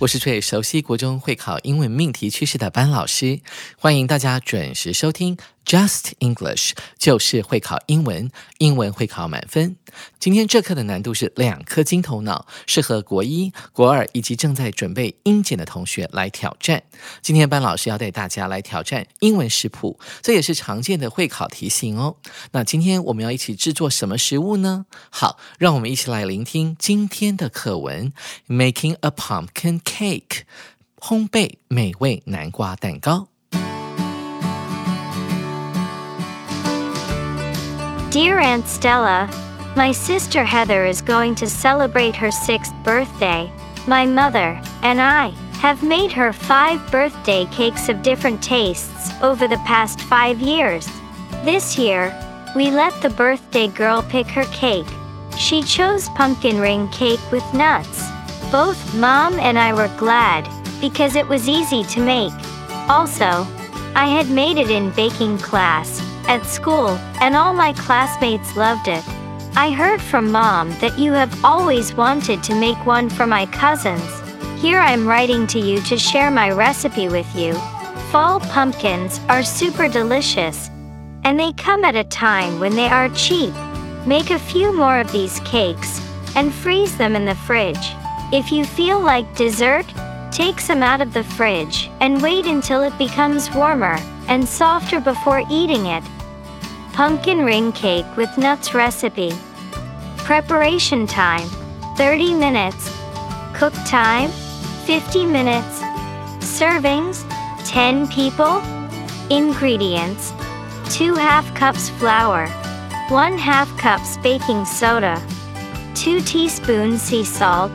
我是最熟悉国中会考英文命题趋势的班老师，欢迎大家准时收听。Just English 就是会考英文，英文会考满分。今天这课的难度是两颗金头脑，适合国一、国二以及正在准备英检的同学来挑战。今天班老师要带大家来挑战英文食谱，这也是常见的会考题型哦。那今天我们要一起制作什么食物呢？好，让我们一起来聆听今天的课文：Making a pumpkin cake，烘焙美味南瓜蛋糕。Dear Aunt Stella, my sister Heather is going to celebrate her sixth birthday. My mother and I have made her five birthday cakes of different tastes over the past five years. This year, we let the birthday girl pick her cake. She chose pumpkin ring cake with nuts. Both mom and I were glad because it was easy to make. Also, I had made it in baking class at school, and all my classmates loved it. I heard from mom that you have always wanted to make one for my cousins. Here I'm writing to you to share my recipe with you. Fall pumpkins are super delicious, and they come at a time when they are cheap. Make a few more of these cakes and freeze them in the fridge. If you feel like dessert, take some out of the fridge and wait until it becomes warmer and softer before eating it. Pumpkin ring cake with nuts recipe. Preparation time 30 minutes. Cook time 50 minutes. Servings 10 people. Ingredients 2 half cups flour, 1 half cups baking soda, 2 teaspoons sea salt,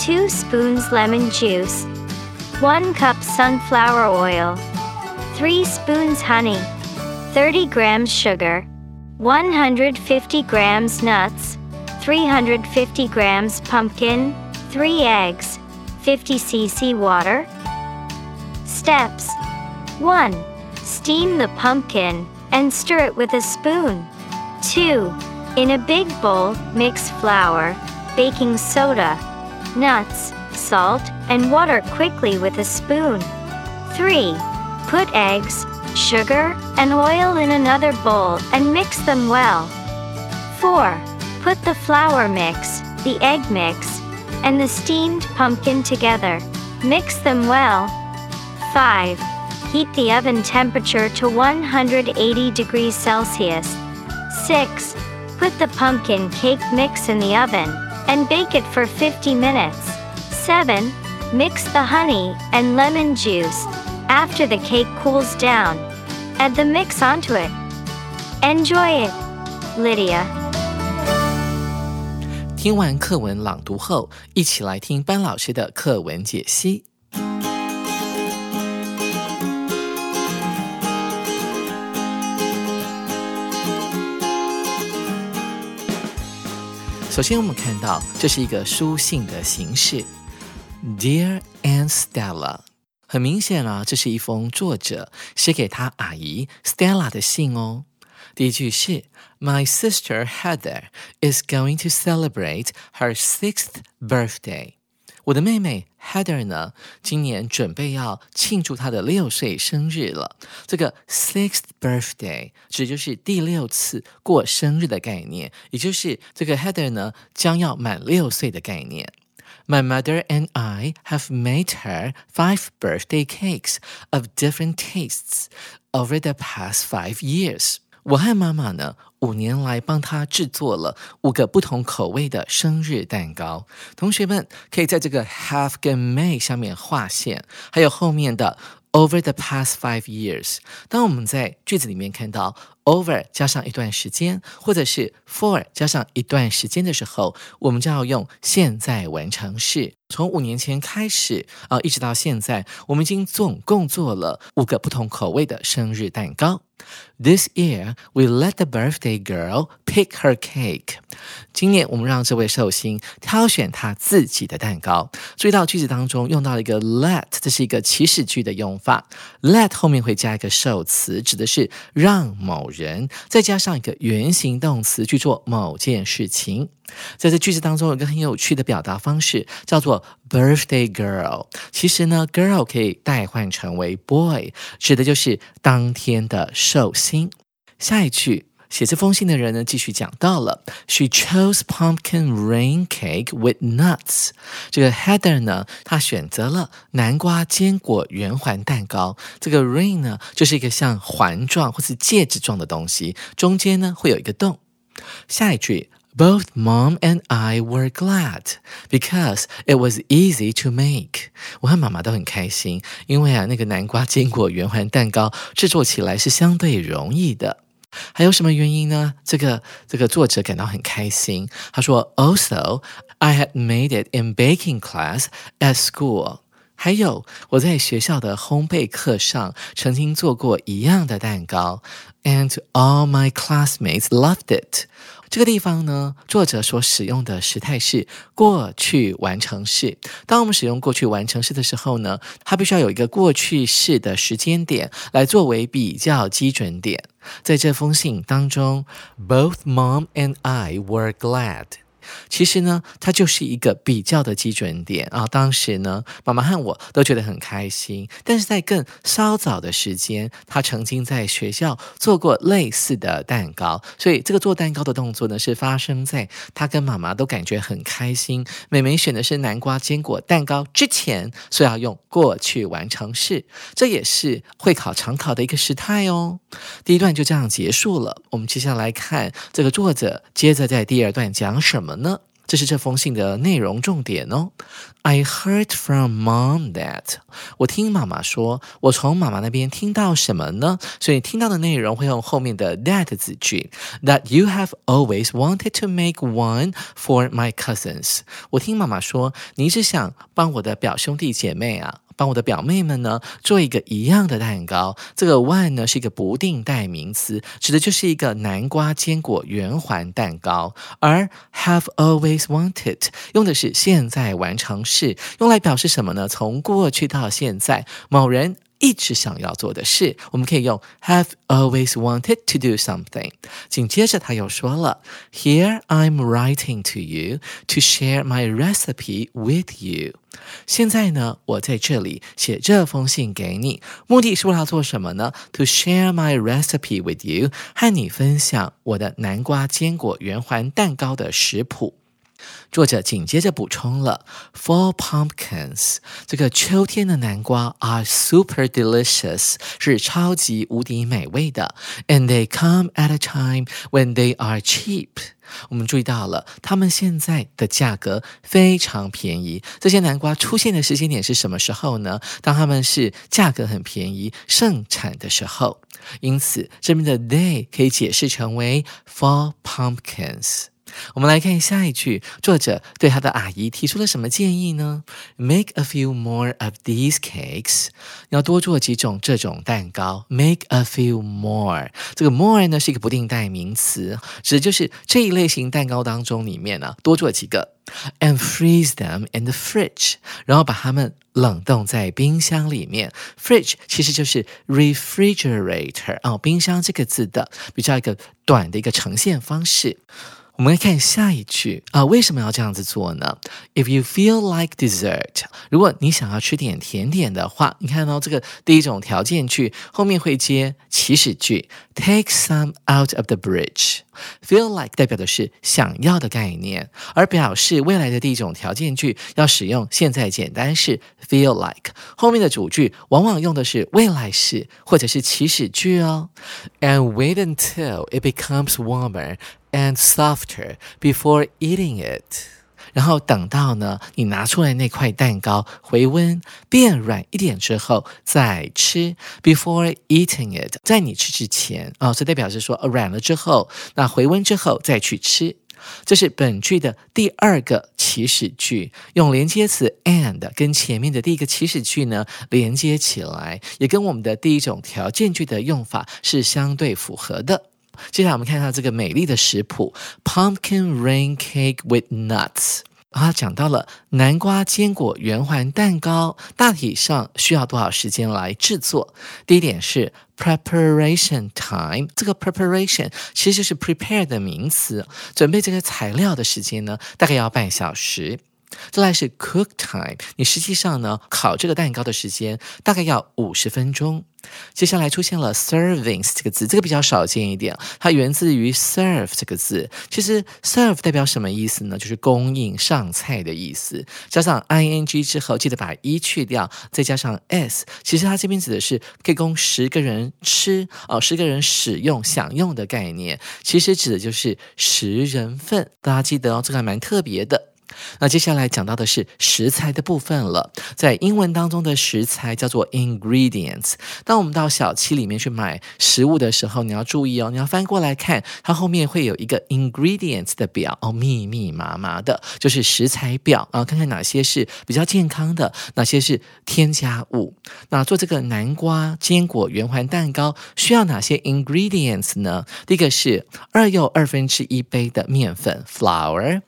2 spoons lemon juice, 1 cup sunflower oil, 3 spoons honey. 30 grams sugar, 150 grams nuts, 350 grams pumpkin, 3 eggs, 50 cc water. Steps 1. Steam the pumpkin and stir it with a spoon. 2. In a big bowl, mix flour, baking soda, nuts, salt, and water quickly with a spoon. 3. Put eggs, sugar, and oil in another bowl and mix them well. 4. Put the flour mix, the egg mix, and the steamed pumpkin together. Mix them well. 5. Heat the oven temperature to 180 degrees Celsius. 6. Put the pumpkin cake mix in the oven and bake it for 50 minutes. 7. Mix the honey and lemon juice after the cake cools down, add the mix onto it. Enjoy it, Lydia. 听完课文朗读后，一起来听班老师的课文解析。 首先，我们看到这是一个书信的形式，Dear Aunt Stella。很明显啊，这是一封作者写给他阿姨 Stella 的信哦。第一句是 My sister Heather is going to celebrate her sixth birthday。我的妹妹 Heather 呢，今年准备要庆祝她的六岁生日了。这个 sixth birthday 指就是第六次过生日的概念，也就是这个 Heather 呢将要满六岁的概念。My mother and I have made her five birthday cakes of different tastes over the past five years. 我和妈妈呢，五年来帮他制作了五个不同口味的生日蛋糕。同学们可以在这个 have 跟 may 下面划线，还有后面的 over the past five years。当我们在句子里面看到 over 加上一段时间，或者是 for 加上一段时间的时候，我们就要用现在完成式。从五年前开始啊，一直到现在，我们已经总共做了五个不同口味的生日蛋糕。This year, we let the birthday girl pick her cake. 今年我们让这位寿星挑选他自己的蛋糕。注意到句子当中用到了一个 let，这是一个祈使句的用法。let 后面会加一个受词，指的是让某人，人再加上一个原形动词去做某件事情。在这句子当中有一个很有趣的表达方式，叫做 birthday girl。其实呢，girl 可以代换成为 boy，指的就是当天的寿星。下一句写这封信的人呢，继续讲到了，She chose pumpkin rain cake with nuts。这个 Heather 呢，她选择了南瓜坚果圆环蛋糕。这个 rain 呢，就是一个像环状或是戒指状的东西，中间呢会有一个洞。下一句。Both mom and I were glad because it was easy to make。我和妈妈都很开心，因为啊，那个南瓜坚果圆环蛋糕制作起来是相对容易的。还有什么原因呢？这个这个作者感到很开心。他说：“Also, I had made it in baking class at school。”还有我在学校的烘焙课上曾经做过一样的蛋糕，and all my classmates loved it。这个地方呢，作者所使用的时态是过去完成式。当我们使用过去完成式的时候呢，它必须要有一个过去式的时间点来作为比较基准点。在这封信当中，Both mom and I were glad。 其实呢，它就是一个比较的基准点啊。当时呢，妈妈和我都觉得很开心。但是在更稍早的时间，他曾经在学校做过类似的蛋糕，所以这个做蛋糕的动作呢，是发生在他跟妈妈都感觉很开心。美美选的是南瓜坚果蛋糕之前，所以要用过去完成式，这也是会考常考的一个时态哦。第一段就这样结束了，我们接下来看这个作者接着在第二段讲什么。呢？这是这封信的内容重点哦。I heard from mom that 我听妈妈说，我从妈妈那边听到什么呢？所以听到的内容会用后面的 that 子句。That you have always wanted to make one for my cousins。我听妈妈说，你一直想帮我的表兄弟姐妹啊。帮我的表妹们呢做一个一样的蛋糕。这个 one 呢是一个不定代名词，指的就是一个南瓜坚果圆环蛋糕。而 have always wanted 用的是现在完成式，用来表示什么呢？从过去到现在，某人。一直想要做的事，我们可以用 have always wanted to do something。紧接着他又说了，Here I'm writing to you to share my recipe with you。现在呢，我在这里写这封信给你，目的是为了做什么呢？To share my recipe with you，和你分享我的南瓜坚果圆环蛋糕的食谱。作者紧接着补充了：Fall pumpkins，这个秋天的南瓜 are super delicious，是超级无敌美味的。And they come at a time when they are cheap。我们注意到了，它们现在的价格非常便宜。这些南瓜出现的时间点是什么时候呢？当它们是价格很便宜、盛产的时候。因此，这边的 they 可以解释成为 fall pumpkins。我们来看下一句，作者对他的阿姨提出了什么建议呢？Make a few more of these cakes，要多做几种这种蛋糕。Make a few more，这个 more 呢是一个不定代名词，指的就是这一类型蛋糕当中里面呢多做几个。And freeze them in the fridge，然后把它们冷冻在冰箱里面。Fridge 其实就是 refrigerator 啊，冰箱这个字的比较一个短的一个呈现方式。我们来看下一句啊，为什么要这样子做呢？If you feel like dessert，如果你想要吃点甜点的话，你看到这个第一种条件句后面会接祈使句，take some out of the bridge。Feel like 代表的是想要的概念，而表示未来的第一种条件句要使用现在简单式 feel like，后面的主句往往用的是未来式或者是祈使句哦。And wait until it becomes warmer. And softer before eating it。然后等到呢，你拿出来那块蛋糕回温变软一点之后再吃。Before eating it，在你吃之前啊，这代表是说软了之后，那回温之后再去吃。这是本句的第二个祈使句，用连接词 and 跟前面的第一个祈使句呢连接起来，也跟我们的第一种条件句的用法是相对符合的。接下来我们看一下这个美丽的食谱：pumpkin rain cake with nuts。啊，讲到了南瓜坚果圆环蛋糕，大体上需要多少时间来制作？第一点是 preparation time，这个 preparation 其实就是 prepare 的名词，准备这个材料的时间呢，大概要半小时。再来是 cook time，你实际上呢烤这个蛋糕的时间大概要五十分钟。接下来出现了 servings 这个字，这个比较少见一点，它源自于 serve 这个字。其实 serve 代表什么意思呢？就是供应上菜的意思。加上 ing 之后，记得把一去掉，再加上 s，其实它这边指的是可以供十个人吃哦，十个人使用享用的概念，其实指的就是十人份。大家记得哦，这个还蛮特别的。那接下来讲到的是食材的部分了，在英文当中的食材叫做 ingredients。当我们到小七里面去买食物的时候，你要注意哦，你要翻过来看，它后面会有一个 ingredients 的表哦，密密麻麻的，就是食材表啊，看看哪些是比较健康的，哪些是添加物。那做这个南瓜坚果圆环蛋糕需要哪些 ingredients 呢？第一个是二又二分之一杯的面粉 flour。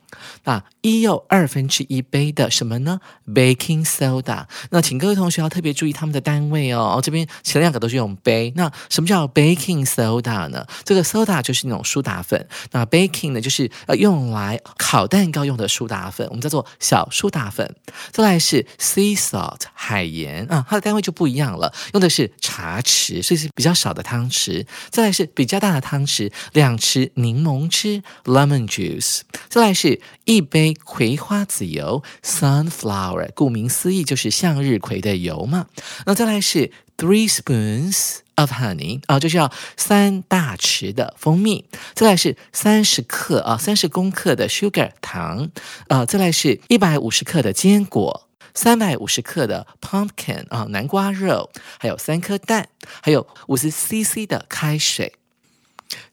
那一又二分之一杯的什么呢？Baking soda。那请各位同学要特别注意他们的单位哦。这边前两个都是用杯。那什么叫 baking soda 呢？这个 soda 就是那种苏打粉。那 baking 呢，就是呃用来烤蛋糕用的苏打粉，我们叫做小苏打粉。再来是 sea salt 海盐啊，它的单位就不一样了，用的是茶匙，所以是比较少的汤匙。再来是比较大的汤匙，两匙柠檬汁 lemon juice。再来是一杯葵花籽油，sunflower，顾名思义就是向日葵的油嘛。那再来是 three spoons of honey，啊，就是要三大匙的蜂蜜。再来是三十克啊，三十公克的 sugar 糖，啊，再来是一百五十克的坚果，三百五十克的 pumpkin 啊，南瓜肉，还有三颗蛋，还有五十 cc 的开水。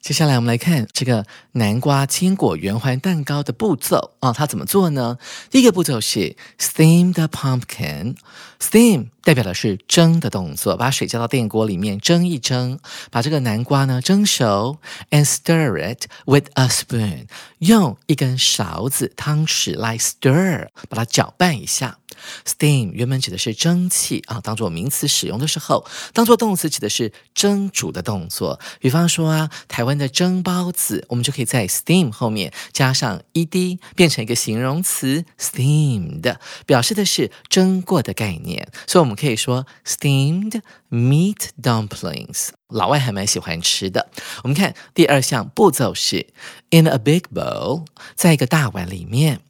接下来我们来看这个南瓜坚果圆环蛋糕的步骤啊，它怎么做呢？第一个步骤是 steam the pumpkin，steam 代表的是蒸的动作，把水加到电锅里面蒸一蒸，把这个南瓜呢蒸熟，and stir it with a spoon，用一根勺子汤匙来 stir，把它搅拌一下。Steam 原本指的是蒸汽啊，当做名词使用的时候，当做动词指的是蒸煮的动作。比方说啊，台湾的蒸包子，我们就可以在 steam 后面加上 ed，变成一个形容词 steamed，表示的是蒸过的概念。所以我们可以说 steamed meat dumplings，老外还蛮喜欢吃的。我们看第二项步骤是 in a big bowl，在一个大碗里面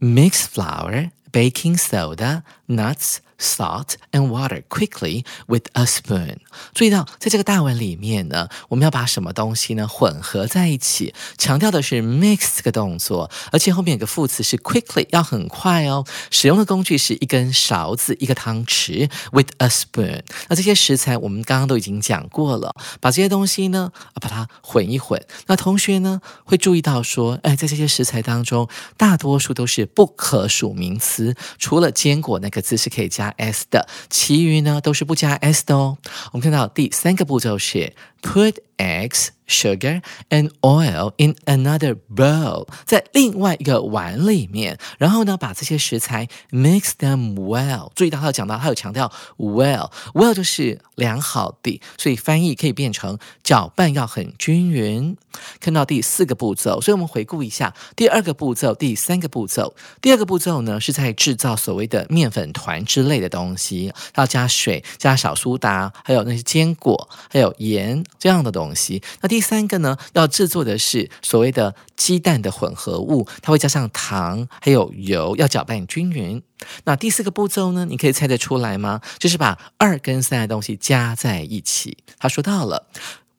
mix flour。Baking soda, nuts, Salt and water quickly with a spoon。注意到，在这个大碗里面呢，我们要把什么东西呢混合在一起？强调的是 mix 这个动作，而且后面有个副词是 quickly，要很快哦。使用的工具是一根勺子、一个汤匙 with a spoon。那这些食材我们刚刚都已经讲过了，把这些东西呢，把它混一混。那同学呢会注意到说，哎，在这些食材当中，大多数都是不可数名词，除了坚果那个字是可以加 s 的，其余呢都是不加 s 的哦。我们看到第三个步骤是 Put eggs, sugar, and oil in another bowl，在另外一个碗里面，然后呢，把这些食材 mix them well。注意到他有讲到，他有强调 well，well 就是良好的，所以翻译可以变成搅拌要很均匀。看到第四个步骤，所以我们回顾一下第二个步骤、第三个步骤。第二个步骤呢，是在制造所谓的面粉团之类的东西，要加水、加小苏打，还有那些坚果，还有盐这样的东西。那第三个呢，要制作的是所谓的鸡蛋的混合物，它会加上糖还有油，要搅拌均匀。那第四个步骤呢，你可以猜得出来吗？就是把二跟三的东西加在一起。他说到了。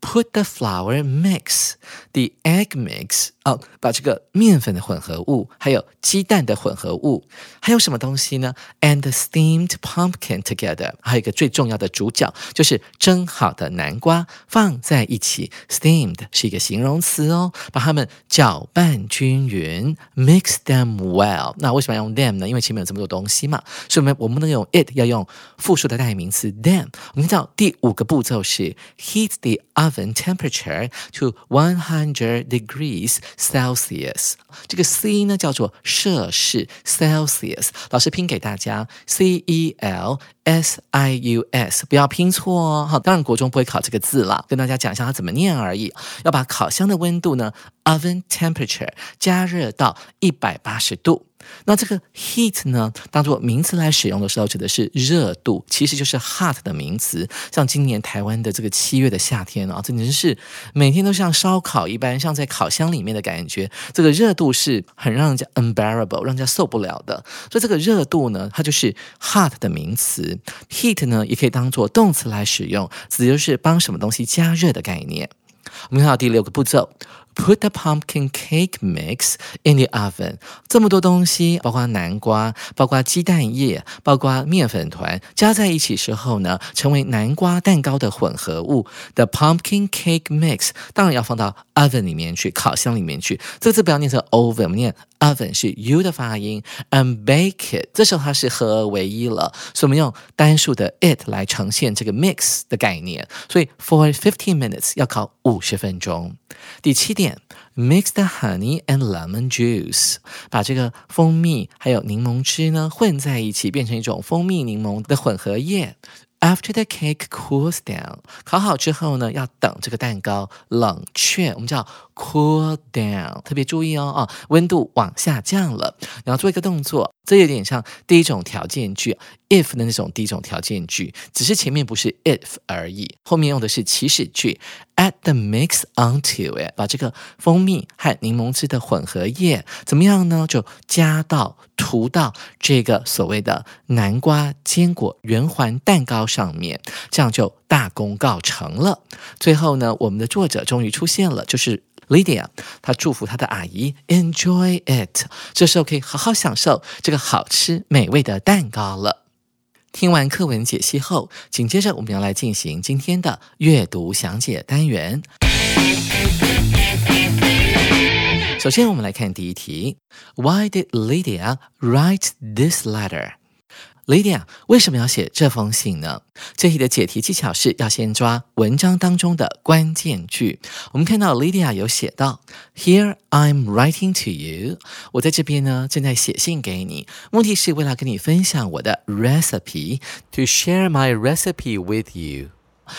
Put the flour mix, the egg mix. 哦，把这个面粉的混合物，还有鸡蛋的混合物，还有什么东西呢？And steamed pumpkin together. 还有一个最重要的主角，就是蒸好的南瓜放在一起。Steamed 是一个形容词哦，把它们搅拌均匀，mix them well. 那为什么要用 them 呢？因为前面有这么多东西嘛，所以我们我们不能用 it，要用复数的代名词 them。我们知道第五个步骤是 heat the oven oven temperature to one hundred degrees Celsius。这个 C 呢叫做摄氏 Celsius，老师拼给大家 C E L S I U S，不要拼错哦。好，当然国中不会考这个字啦，跟大家讲一下它怎么念而已。要把烤箱的温度呢，oven temperature 加热到一百八十度。那这个 heat 呢，当做名词来使用的时候，指的是热度，其实就是 hot 的名词。像今年台湾的这个七月的夏天啊，这简直是每天都像烧烤一般，像在烤箱里面的感觉。这个热度是很让人家 unbearable，让人家受不了的。所以这个热度呢，它就是 hot 的名词。heat 呢，也可以当做动词来使用，指的就是帮什么东西加热的概念。我们看到第六个步骤。Put the pumpkin cake mix in the oven。这么多东西，包括南瓜，包括鸡蛋液，包括面粉团，加在一起时候呢，成为南瓜蛋糕的混合物。The pumpkin cake mix 当然要放到 oven 里面去，烤箱里面去。这个字不要念成 oven，我们念 oven 是 u 的发音。And bake it，这时候它是合而为一了，所以我们用单数的 it 来呈现这个 mix 的概念。所以 for fifteen minutes 要烤五十分钟。第七点。Mix the honey and lemon juice，把这个蜂蜜还有柠檬汁呢混在一起，变成一种蜂蜜柠檬的混合液。After the cake cools down，烤好之后呢，要等这个蛋糕冷却，我们叫 cool down。特别注意哦，啊，温度往下降了，然后做一个动作，这有点像第一种条件句 if 的那种第一种条件句，只是前面不是 if 而已，后面用的是祈使句。Add the mix onto it，把这个蜂蜜和柠檬汁的混合液怎么样呢？就加到涂到这个所谓的南瓜坚果圆环蛋糕上面，这样就大功告成了。最后呢，我们的作者终于出现了，就是 Lydia，她祝福她的阿姨 enjoy it，这时候可以好好享受这个好吃美味的蛋糕了。听完课文解析后，紧接着我们要来进行今天的阅读详解单元。首先，我们来看第一题：Why did Lydia write this letter？lydia 为什么要写这封信呢？这里的解题技巧是要先抓文章当中的关键句。我们看到 lydia 有写到 here i'm writing to you 我在这边呢正在写信给你。目的是为了跟你分享我的 recipe to share my recipe with you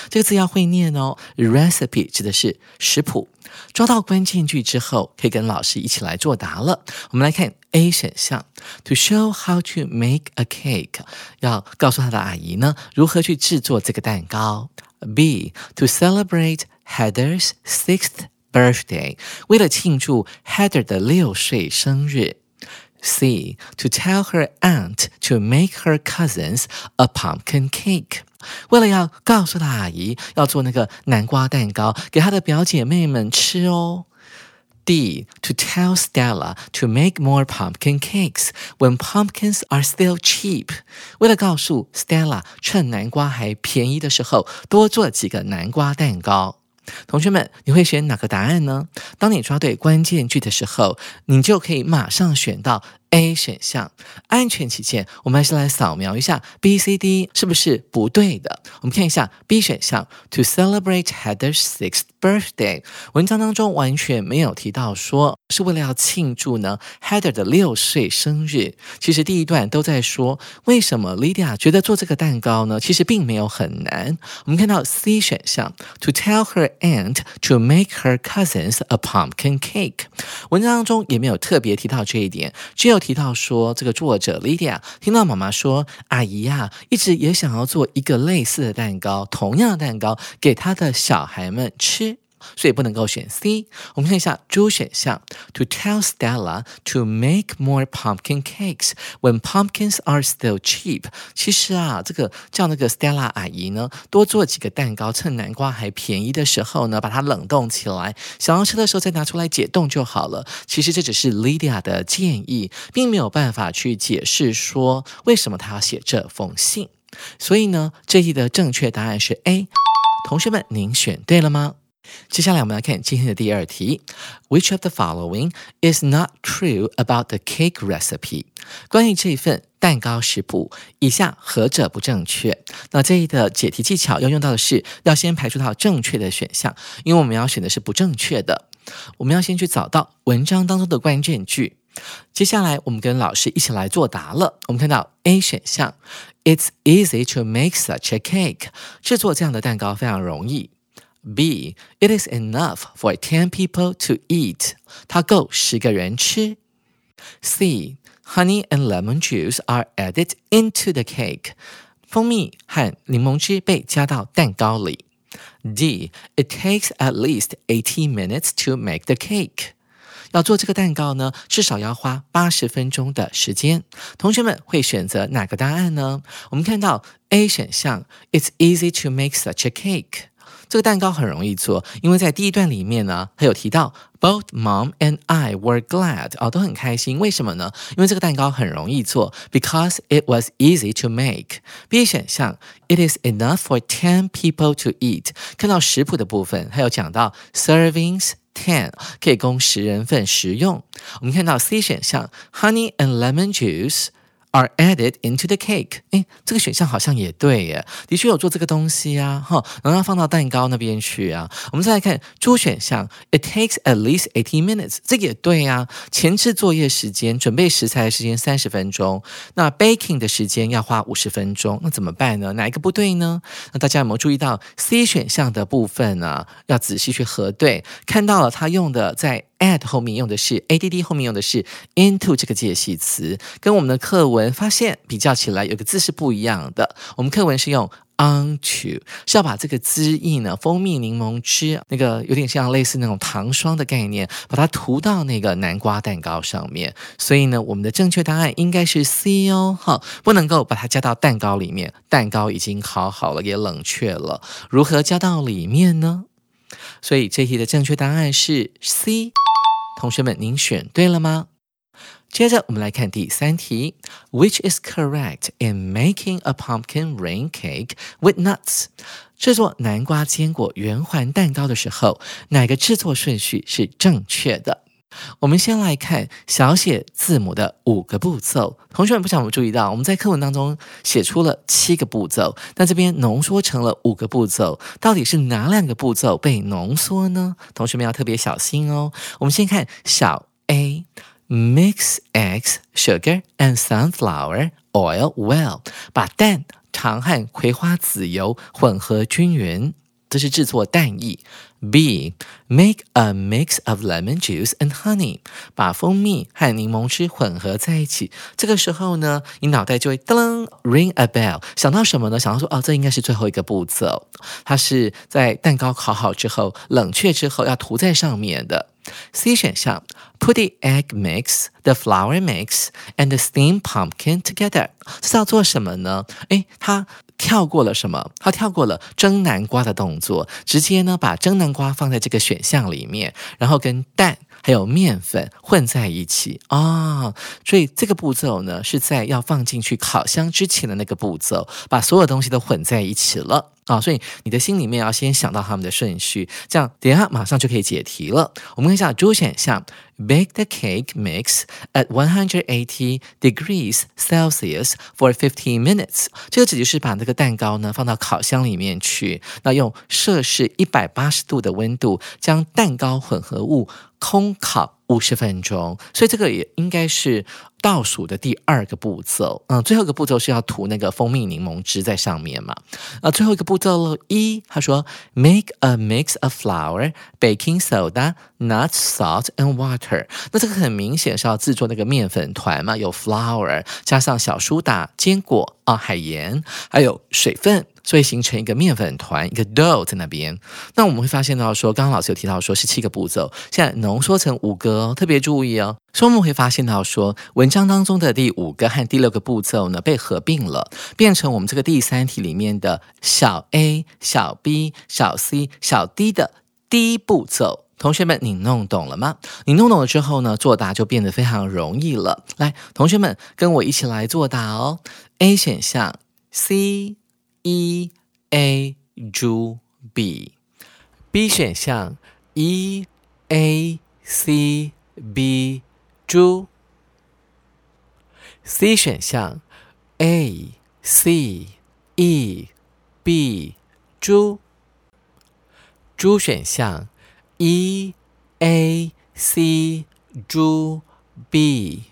这个字要会念哦，recipe 指的是食谱。抓到关键句之后，可以跟老师一起来作答了。我们来看 A 选项，to show how to make a cake，要告诉他的阿姨呢如何去制作这个蛋糕。B，to celebrate Heather's sixth birthday，为了庆祝 Heather 的六岁生日。C，to tell her aunt to make her cousins a pumpkin cake。为了要告诉他阿姨要做那个南瓜蛋糕给她的表姐妹们吃哦。D. To tell Stella to make more pumpkin cakes when pumpkins are still cheap。为了告诉 Stella 趁南瓜还便宜的时候多做几个南瓜蛋糕。同学们，你会选哪个答案呢？当你抓对关键句的时候，你就可以马上选到 A 选项。安全起见，我们还是来扫描一下 B、C、D 是不是不对的。我们看一下 B 选项，To celebrate Heather's sixth birthday。文章当中完全没有提到说是为了要庆祝呢 Heather 的六岁生日。其实第一段都在说为什么 Lydia 觉得做这个蛋糕呢？其实并没有很难。我们看到 C 选项，To tell her aunt to make her cousins a pumpkin cake。文章当中也没有特别提到这一点，只有提到说这个作者 Lydia 听到妈妈说，阿姨呀，一直也想要做一个类似的蛋糕，同样的蛋糕给她的小孩们吃。所以不能够选 C。我们看一下 D 选项，To tell Stella to make more pumpkin cakes when pumpkins are still cheap。其实啊，这个叫那个 Stella 阿姨呢，多做几个蛋糕，趁南瓜还便宜的时候呢，把它冷冻起来，想要吃的时候再拿出来解冻就好了。其实这只是 Lydia 的建议，并没有办法去解释说为什么她要写这封信。所以呢，这题的正确答案是 A。同学们，您选对了吗？接下来我们来看今天的第二题，Which of the following is not true about the cake recipe？关于这一份蛋糕食谱，以下何者不正确？那这一的解题技巧要用到的是，要先排除掉正确的选项，因为我们要选的是不正确的。我们要先去找到文章当中的关键句。接下来我们跟老师一起来作答了。我们看到 A 选项，It's easy to make such a cake。制作这样的蛋糕非常容易。B. It is enough for ten people to eat. 它够十个人吃。C. Honey and lemon juice are added into the cake. 蜂蜜和柠檬汁被加到蛋糕里。D. It takes at least eighty minutes to make the cake. 要做这个蛋糕呢，至少要花八十分钟的时间。同学们会选择哪个答案呢？我们看到 A 选项，It's easy to make such a cake。 这个蛋糕很容易做，因为在第一段里面呢，他有提到 both mom and I were glad，哦，都很开心。为什么呢？因为这个蛋糕很容易做，because it was easy to make。B 选项，it is enough for ten people to eat。看到食谱的部分，还有讲到 servings ten，可以供十人份食用。我们看到 C 选项，honey and lemon juice。Are added into the cake。诶，这个选项好像也对耶，的确有做这个东西呀，哈，然后放到蛋糕那边去啊。我们再来看 D 选项，It takes at least eighty minutes，这个也对呀。前置作业时间、准备食材的时间三十分钟，那 baking 的时间要花五十分钟，那怎么办呢？哪一个不对呢？那大家有没有注意到 C 选项的部分呢？要仔细去核对，看到了他用的在。Add 后面用的是 add 后面用的是 into 这个介系词，跟我们的课文发现比较起来，有个字是不一样的。我们课文是用 onto，是要把这个汁液呢，蜂蜜柠檬汁，那个有点像类似那种糖霜的概念，把它涂到那个南瓜蛋糕上面。所以呢，我们的正确答案应该是 C 哦，哈，不能够把它加到蛋糕里面。蛋糕已经烤好了，也冷却了，如何加到里面呢？所以这题的正确答案是 C。同学们，您选对了吗？接着我们来看第三题，Which is correct in making a pumpkin rain cake with nuts？制作南瓜坚果圆环蛋糕的时候，哪个制作顺序是正确的？我们先来看小写字母的五个步骤。同学们，不想我们注意到，我们在课文当中写出了七个步骤，但这边浓缩成了五个步骤。到底是哪两个步骤被浓缩呢？同学们要特别小心哦。我们先看小 a，mix eggs, sugar and sunflower oil well，把蛋、糖和葵花籽油混合均匀。这是制作蛋液。B. Make a mix of lemon juice and honey. 把蜂蜜和柠檬汁混合在一起。这个时候呢，你脑袋就会噔 ring a bell，想到什么呢？想到说，哦，这应该是最后一个步骤。它是在蛋糕烤好之后，冷却之后要涂在上面的。C 选项，Put the egg mix, the flour mix, and the steamed pumpkin together。这是要做什么呢？诶，它跳过了什么？他跳过了蒸南瓜的动作，直接呢把蒸南瓜放在这个选项里面，然后跟蛋还有面粉混在一起啊。所以这个步骤呢，是在要放进去烤箱之前的那个步骤，把所有东西都混在一起了。啊，所以你的心里面要先想到他们的顺序，这样等一下马上就可以解题了。我们看一下主选项：Bake the cake mix at one hundred eighty degrees Celsius for fifteen minutes。这个指的是把那个蛋糕呢放到烤箱里面去，那用摄氏一百八十度的温度将蛋糕混合物空烤。五十分钟，所以这个也应该是倒数的第二个步骤。嗯，最后一个步骤是要涂那个蜂蜜柠檬汁在上面嘛。啊，最后一个步骤一，他说 make a mix of flour, baking soda, nuts, salt and water。那这个很明显是要制作那个面粉团嘛，有 flour 加上小苏打、坚果啊、海盐，还有水分。所以形成一个面粉团，一个 dough 在那边。那我们会发现到说，刚刚老师有提到说是七个步骤，现在浓缩成五个哦，特别注意哦。所以我们会发现到说，文章当中的第五个和第六个步骤呢被合并了，变成我们这个第三题里面的小 a、小 b、小 c、小 d 的第一步骤。同学们，你弄懂了吗？你弄懂了之后呢，作答就变得非常容易了。来，同学们跟我一起来作答哦。A 选项 C。E A 猪 B，B 选项 E A C B 猪，C 选项 A C E B 猪，猪选项 E A C 猪 B。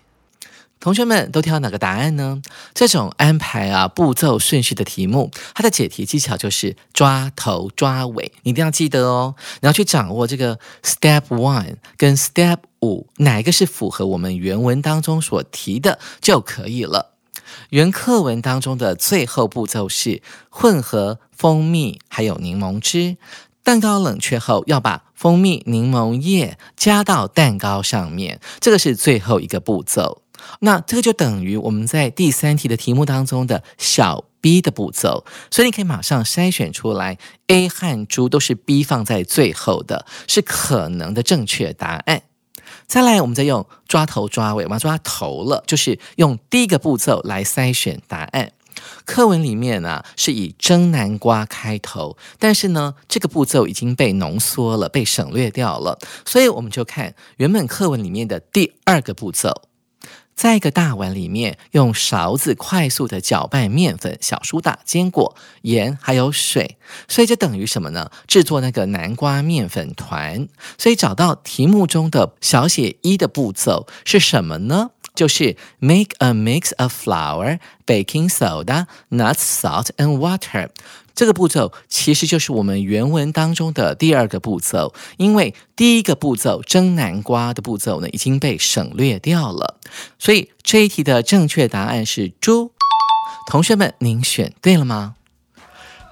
同学们都挑哪个答案呢？这种安排啊步骤顺序的题目，它的解题技巧就是抓头抓尾，你一定要记得哦。你要去掌握这个 step one 跟 step 五哪一个是符合我们原文当中所提的就可以了。原课文当中的最后步骤是混合蜂蜜还有柠檬汁，蛋糕冷却后要把蜂蜜柠檬液加到蛋糕上面，这个是最后一个步骤。那这个就等于我们在第三题的题目当中的小 b 的步骤，所以你可以马上筛选出来，a 和猪都是 b 放在最后的，是可能的正确答案。再来，我们再用抓头抓尾，我们抓头了，就是用第一个步骤来筛选答案。课文里面呢是以蒸南瓜开头，但是呢这个步骤已经被浓缩了，被省略掉了，所以我们就看原本课文里面的第二个步骤。在一个大碗里面，用勺子快速的搅拌面粉、小苏打、坚果、盐还有水，所以这等于什么呢？制作那个南瓜面粉团。所以找到题目中的小写一的步骤是什么呢？就是 make a mix of flour, baking soda, nuts, salt and water。这个步骤其实就是我们原文当中的第二个步骤，因为第一个步骤蒸南瓜的步骤呢已经被省略掉了，所以这一题的正确答案是猪。同学们，您选对了吗？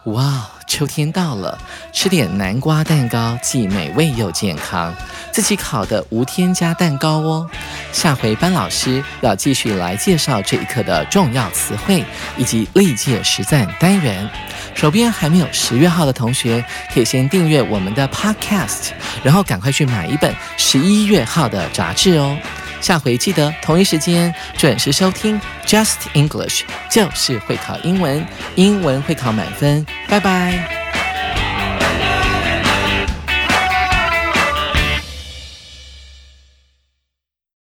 哇，秋天到了，吃点南瓜蛋糕既美味又健康，自己烤的无添加蛋糕哦。下回班老师要继续来介绍这一课的重要词汇以及历届实战单元。手边还没有十月号的同学，可以先订阅我们的 Podcast，然后赶快去买一本十一月号的杂志哦。下回记得同一时间准时收听 Just English，就是会考英文，英文会考满分。拜拜。